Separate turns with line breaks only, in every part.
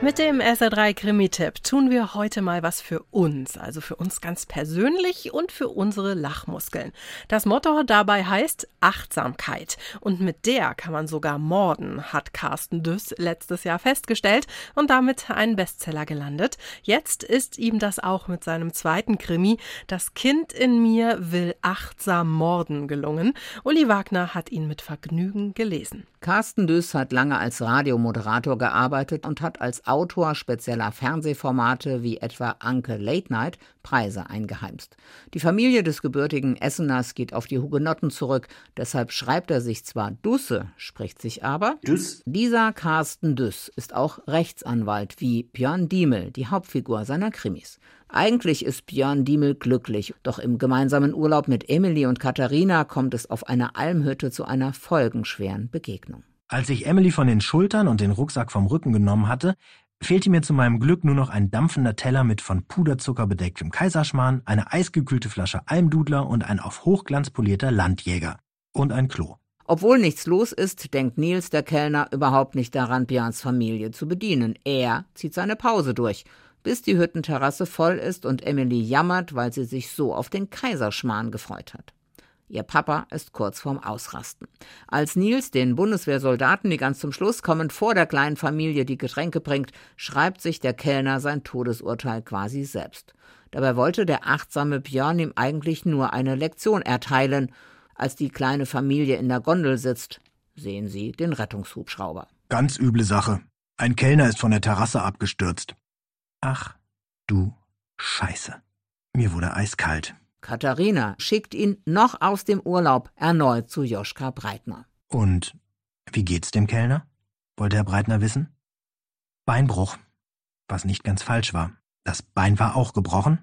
Mit dem SR3 Krimi-Tipp tun wir heute mal was für uns, also für uns ganz persönlich und für unsere Lachmuskeln. Das Motto dabei heißt Achtsamkeit. Und mit der kann man sogar morden, hat Carsten Düss letztes Jahr festgestellt und damit einen Bestseller gelandet. Jetzt ist ihm das auch mit seinem zweiten Krimi Das Kind in mir will achtsam morden gelungen. Uli Wagner hat ihn mit Vergnügen gelesen.
Carsten Düss hat lange als Radiomoderator gearbeitet und hat als Autor spezieller Fernsehformate wie etwa Anke Late Night Preise eingeheimst. Die Familie des gebürtigen Esseners geht auf die Hugenotten zurück, deshalb schreibt er sich zwar Dusse, spricht sich aber
Düss.
Dieser Carsten Düss ist auch Rechtsanwalt wie Björn Diemel, die Hauptfigur seiner Krimis. Eigentlich ist Björn Diemel glücklich, doch im gemeinsamen Urlaub mit Emily und Katharina kommt es auf einer Almhütte zu einer folgenschweren Begegnung.
Als ich Emily von den Schultern und den Rucksack vom Rücken genommen hatte, fehlte mir zu meinem Glück nur noch ein dampfender Teller mit von Puderzucker bedecktem Kaiserschmarrn, eine eisgekühlte Flasche Almdudler und ein auf Hochglanz polierter Landjäger. Und ein Klo.
Obwohl nichts los ist, denkt Nils, der Kellner, überhaupt nicht daran, Björns Familie zu bedienen. Er zieht seine Pause durch bis die Hüttenterrasse voll ist und Emily jammert, weil sie sich so auf den Kaiserschmarrn gefreut hat. Ihr Papa ist kurz vorm Ausrasten. Als Nils den Bundeswehrsoldaten, die ganz zum Schluss kommen, vor der kleinen Familie die Getränke bringt, schreibt sich der Kellner sein Todesurteil quasi selbst. Dabei wollte der achtsame Björn ihm eigentlich nur eine Lektion erteilen. Als die kleine Familie in der Gondel sitzt, sehen sie den Rettungshubschrauber.
Ganz üble Sache. Ein Kellner ist von der Terrasse abgestürzt. Ach, du Scheiße. Mir wurde eiskalt.
Katharina schickt ihn noch aus dem Urlaub erneut zu Joschka Breitner.
Und wie geht's dem Kellner? wollte Herr Breitner wissen. Beinbruch, was nicht ganz falsch war. Das Bein war auch gebrochen,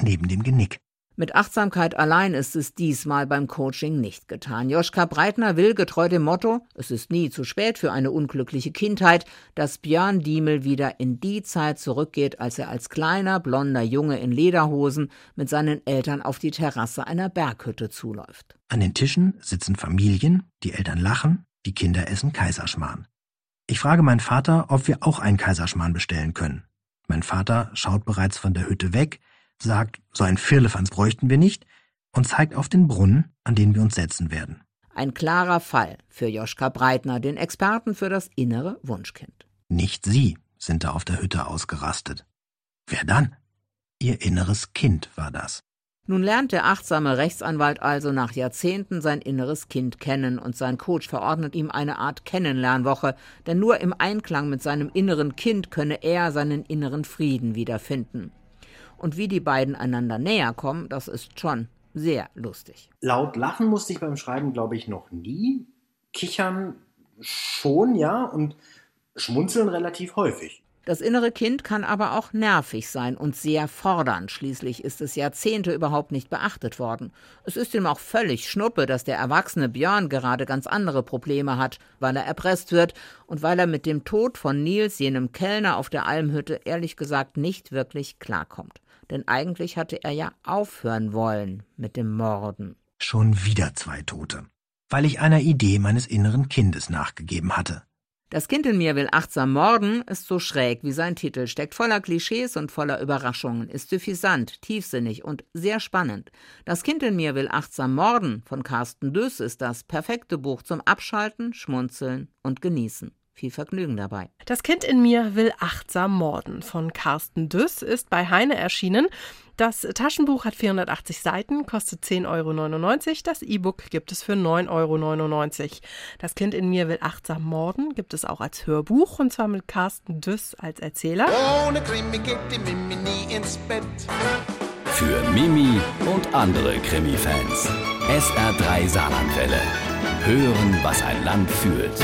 neben dem Genick.
Mit Achtsamkeit allein ist es diesmal beim Coaching nicht getan. Joschka Breitner will, getreu dem Motto, es ist nie zu spät für eine unglückliche Kindheit, dass Björn Diemel wieder in die Zeit zurückgeht, als er als kleiner, blonder Junge in Lederhosen mit seinen Eltern auf die Terrasse einer Berghütte zuläuft.
An den Tischen sitzen Familien, die Eltern lachen, die Kinder essen Kaiserschmarrn. Ich frage meinen Vater, ob wir auch einen Kaiserschmarrn bestellen können. Mein Vater schaut bereits von der Hütte weg, sagt, so ein Firlefanz bräuchten wir nicht und zeigt auf den Brunnen, an den wir uns setzen werden.
Ein klarer Fall für Joschka Breitner, den Experten für das innere Wunschkind.
Nicht Sie sind da auf der Hütte ausgerastet. Wer dann? Ihr inneres Kind war das.
Nun lernt der achtsame Rechtsanwalt also nach Jahrzehnten sein inneres Kind kennen und sein Coach verordnet ihm eine Art Kennenlernwoche, denn nur im Einklang mit seinem inneren Kind könne er seinen inneren Frieden wiederfinden. Und wie die beiden einander näher kommen, das ist schon sehr lustig.
Laut lachen musste ich beim Schreiben, glaube ich, noch nie. Kichern schon, ja, und schmunzeln relativ häufig.
Das innere Kind kann aber auch nervig sein und sehr fordernd. Schließlich ist es Jahrzehnte überhaupt nicht beachtet worden. Es ist ihm auch völlig schnuppe, dass der erwachsene Björn gerade ganz andere Probleme hat, weil er erpresst wird und weil er mit dem Tod von Nils, jenem Kellner auf der Almhütte, ehrlich gesagt nicht wirklich klarkommt denn eigentlich hatte er ja aufhören wollen mit dem Morden.
Schon wieder zwei Tote, weil ich einer Idee meines inneren Kindes nachgegeben hatte.
Das Kind in mir will achtsam morden ist so schräg wie sein Titel, steckt voller Klischees und voller Überraschungen, ist suffisant, tiefsinnig und sehr spannend. Das Kind in mir will achtsam morden von Carsten Düss ist das perfekte Buch zum Abschalten, Schmunzeln und Genießen. Viel Vergnügen dabei.
Das Kind in mir will achtsam morden von Carsten Düss ist bei Heine erschienen. Das Taschenbuch hat 480 Seiten, kostet 10,99 Euro. Das E-Book gibt es für 9,99 Euro. Das Kind in mir will achtsam morden gibt es auch als Hörbuch und zwar mit Carsten Düss als Erzähler.
Ohne Krimi geht die Mimi nie ins Bett. Für Mimi und andere Krimi-Fans. SR3 Saarlandwelle. Hören, was ein Land fühlt.